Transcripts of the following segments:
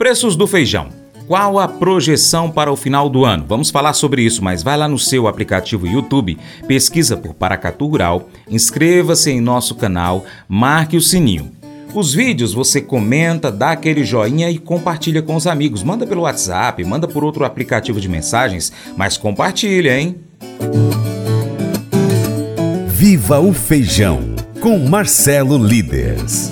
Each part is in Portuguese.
Preços do feijão. Qual a projeção para o final do ano? Vamos falar sobre isso, mas vai lá no seu aplicativo YouTube, pesquisa por Paracatu Rural, inscreva-se em nosso canal, marque o sininho. Os vídeos você comenta, dá aquele joinha e compartilha com os amigos. Manda pelo WhatsApp, manda por outro aplicativo de mensagens, mas compartilha, hein? Viva o Feijão, com Marcelo Líderes.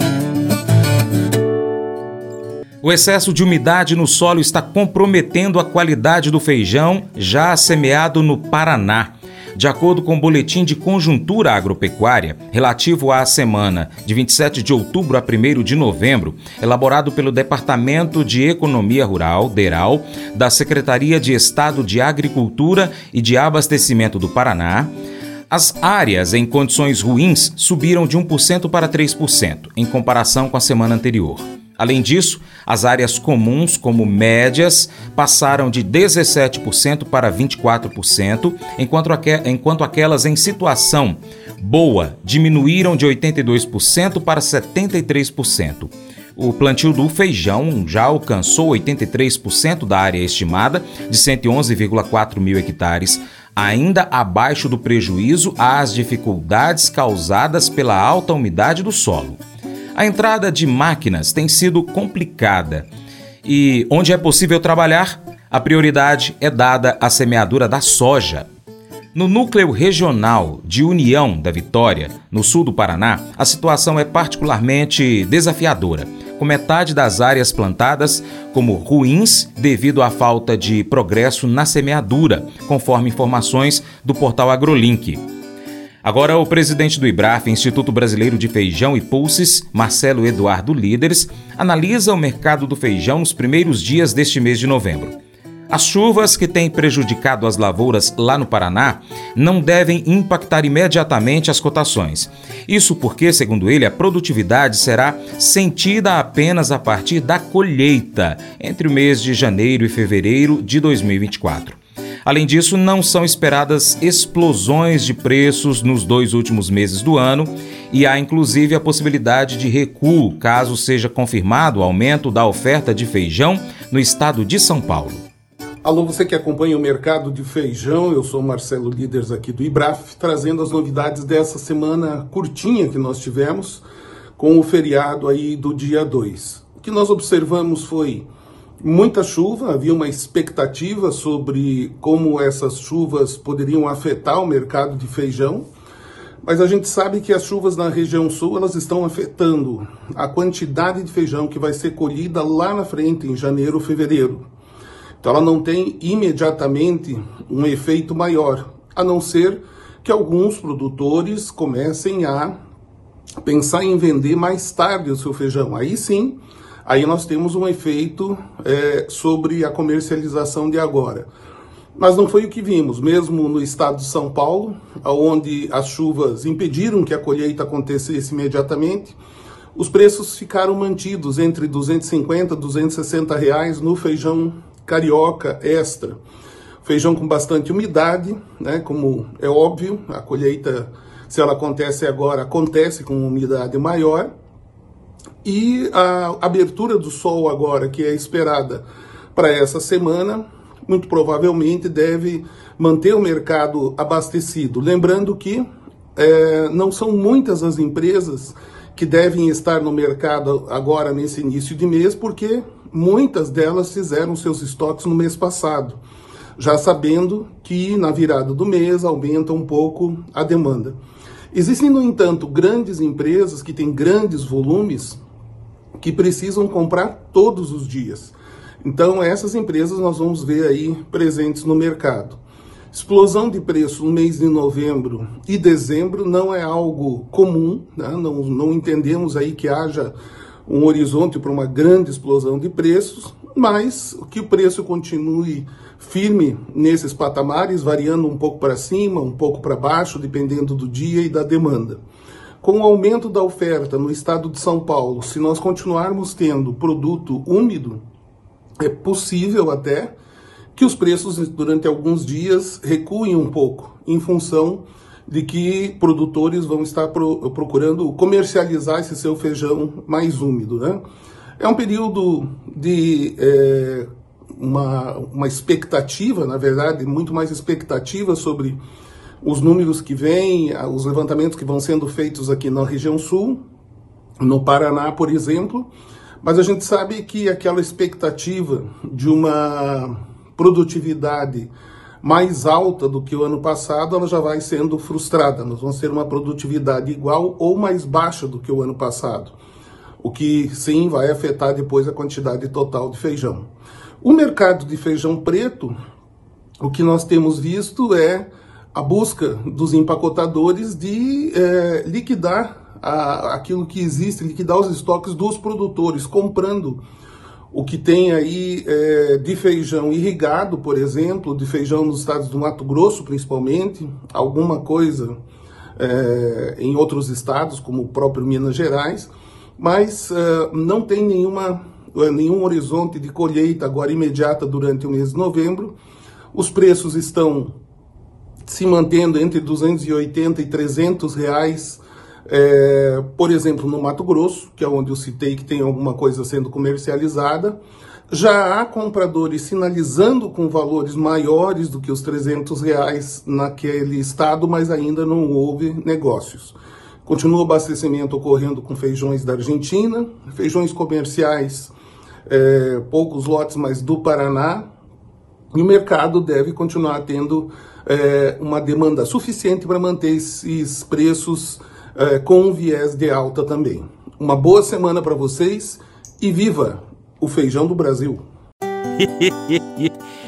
O excesso de umidade no solo está comprometendo a qualidade do feijão já semeado no Paraná. De acordo com o Boletim de Conjuntura Agropecuária, relativo à semana de 27 de outubro a 1 de novembro, elaborado pelo Departamento de Economia Rural, DERAL, da Secretaria de Estado de Agricultura e de Abastecimento do Paraná, as áreas em condições ruins subiram de 1% para 3%, em comparação com a semana anterior. Além disso, as áreas comuns, como médias, passaram de 17% para 24%, enquanto, aquelas em situação boa diminuíram de 82% para 73%. O plantio do feijão já alcançou 83% da área estimada, de 111,4 mil hectares, ainda abaixo do prejuízo às dificuldades causadas pela alta umidade do solo. A entrada de máquinas tem sido complicada e, onde é possível trabalhar, a prioridade é dada à semeadura da soja. No núcleo regional de União da Vitória, no sul do Paraná, a situação é particularmente desafiadora, com metade das áreas plantadas como ruins devido à falta de progresso na semeadura, conforme informações do portal AgroLink. Agora, o presidente do IBRAF, Instituto Brasileiro de Feijão e Pulses, Marcelo Eduardo Líderes, analisa o mercado do feijão nos primeiros dias deste mês de novembro. As chuvas que têm prejudicado as lavouras lá no Paraná não devem impactar imediatamente as cotações. Isso porque, segundo ele, a produtividade será sentida apenas a partir da colheita, entre o mês de janeiro e fevereiro de 2024. Além disso, não são esperadas explosões de preços nos dois últimos meses do ano e há inclusive a possibilidade de recuo caso seja confirmado o aumento da oferta de feijão no estado de São Paulo. Alô, você que acompanha o mercado de feijão, eu sou Marcelo Líderes aqui do IBRAF, trazendo as novidades dessa semana curtinha que nós tivemos com o feriado aí do dia 2. O que nós observamos foi muita chuva, havia uma expectativa sobre como essas chuvas poderiam afetar o mercado de feijão, mas a gente sabe que as chuvas na região sul elas estão afetando a quantidade de feijão que vai ser colhida lá na frente em janeiro ou fevereiro. Então ela não tem imediatamente um efeito maior, a não ser que alguns produtores comecem a pensar em vender mais tarde o seu feijão. Aí sim, aí nós temos um efeito é, sobre a comercialização de agora. Mas não foi o que vimos, mesmo no estado de São Paulo, onde as chuvas impediram que a colheita acontecesse imediatamente, os preços ficaram mantidos entre 250 e 260 reais no feijão carioca extra. Feijão com bastante umidade, né, como é óbvio, a colheita, se ela acontece agora, acontece com umidade maior, e a abertura do sol agora, que é esperada para essa semana, muito provavelmente deve manter o mercado abastecido. Lembrando que é, não são muitas as empresas que devem estar no mercado agora nesse início de mês, porque muitas delas fizeram seus estoques no mês passado, já sabendo que na virada do mês aumenta um pouco a demanda. Existem, no entanto, grandes empresas que têm grandes volumes que precisam comprar todos os dias. Então, essas empresas nós vamos ver aí presentes no mercado. Explosão de preço no mês de novembro e dezembro não é algo comum, né? não, não entendemos aí que haja um horizonte para uma grande explosão de preços, mas que o preço continue firme nesses patamares, variando um pouco para cima, um pouco para baixo, dependendo do dia e da demanda. Com o aumento da oferta no estado de São Paulo, se nós continuarmos tendo produto úmido, é possível até que os preços durante alguns dias recuem um pouco, em função de que produtores vão estar pro, procurando comercializar esse seu feijão mais úmido, né? É um período de é, uma, uma expectativa, na verdade, muito mais expectativa sobre os números que vêm, os levantamentos que vão sendo feitos aqui na região sul, no Paraná, por exemplo, mas a gente sabe que aquela expectativa de uma produtividade mais alta do que o ano passado, ela já vai sendo frustrada. Nós vamos ter uma produtividade igual ou mais baixa do que o ano passado, o que sim vai afetar depois a quantidade total de feijão. O mercado de feijão preto, o que nós temos visto é a busca dos empacotadores de é, liquidar a, aquilo que existe, liquidar os estoques dos produtores, comprando o que tem aí é, de feijão irrigado, por exemplo, de feijão nos estados do Mato Grosso, principalmente, alguma coisa é, em outros estados, como o próprio Minas Gerais, mas é, não tem nenhuma, é, nenhum horizonte de colheita agora imediata durante o mês de novembro. Os preços estão se mantendo entre 280 e 300 reais é, por exemplo, no Mato Grosso, que é onde eu citei que tem alguma coisa sendo comercializada, já há compradores sinalizando com valores maiores do que os 300 reais naquele estado, mas ainda não houve negócios. Continua o abastecimento ocorrendo com feijões da Argentina, feijões comerciais, é, poucos lotes, mas do Paraná, e o mercado deve continuar tendo é, uma demanda suficiente para manter esses preços é, com um viés de alta também. Uma boa semana para vocês e viva o feijão do Brasil!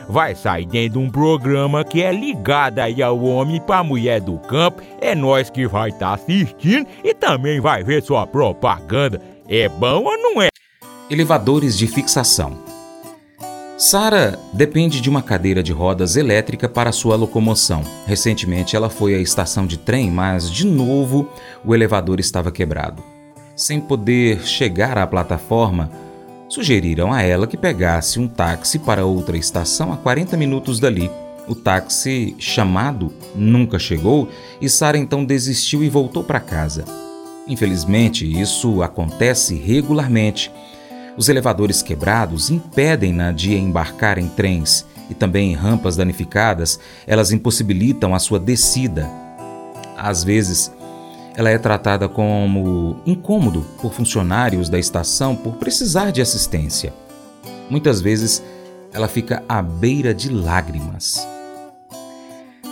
vai sair dentro de um programa que é ligado aí ao homem para mulher do campo. É nós que vai estar tá assistindo e também vai ver sua propaganda. É bom ou não é? Elevadores de fixação. Sara depende de uma cadeira de rodas elétrica para sua locomoção. Recentemente ela foi à estação de trem, mas de novo o elevador estava quebrado. Sem poder chegar à plataforma, sugeriram a ela que pegasse um táxi para outra estação a 40 minutos dali. O táxi chamado nunca chegou e Sara então desistiu e voltou para casa. Infelizmente, isso acontece regularmente. Os elevadores quebrados impedem-na de embarcar em trens e também em rampas danificadas, elas impossibilitam a sua descida. Às vezes, ela é tratada como incômodo por funcionários da estação por precisar de assistência. Muitas vezes ela fica à beira de lágrimas.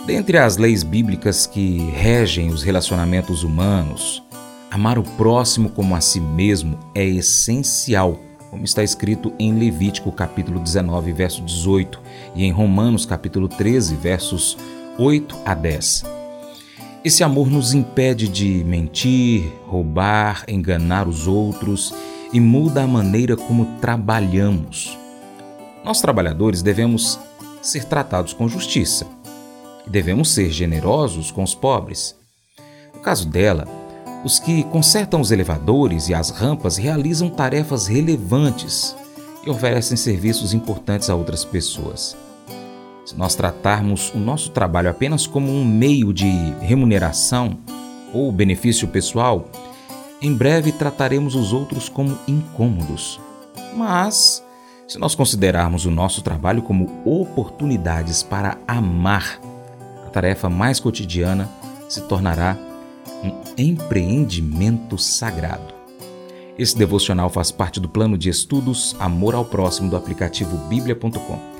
Dentre as leis bíblicas que regem os relacionamentos humanos, amar o próximo como a si mesmo é essencial, como está escrito em Levítico capítulo 19, verso 18 e em Romanos capítulo 13, versos 8 a 10. Esse amor nos impede de mentir, roubar, enganar os outros e muda a maneira como trabalhamos. Nós, trabalhadores, devemos ser tratados com justiça e devemos ser generosos com os pobres. No caso dela, os que consertam os elevadores e as rampas realizam tarefas relevantes e oferecem serviços importantes a outras pessoas. Se nós tratarmos o nosso trabalho apenas como um meio de remuneração ou benefício pessoal, em breve trataremos os outros como incômodos. Mas, se nós considerarmos o nosso trabalho como oportunidades para amar, a tarefa mais cotidiana se tornará um empreendimento sagrado. Esse devocional faz parte do plano de estudos Amor ao Próximo do aplicativo bíblia.com.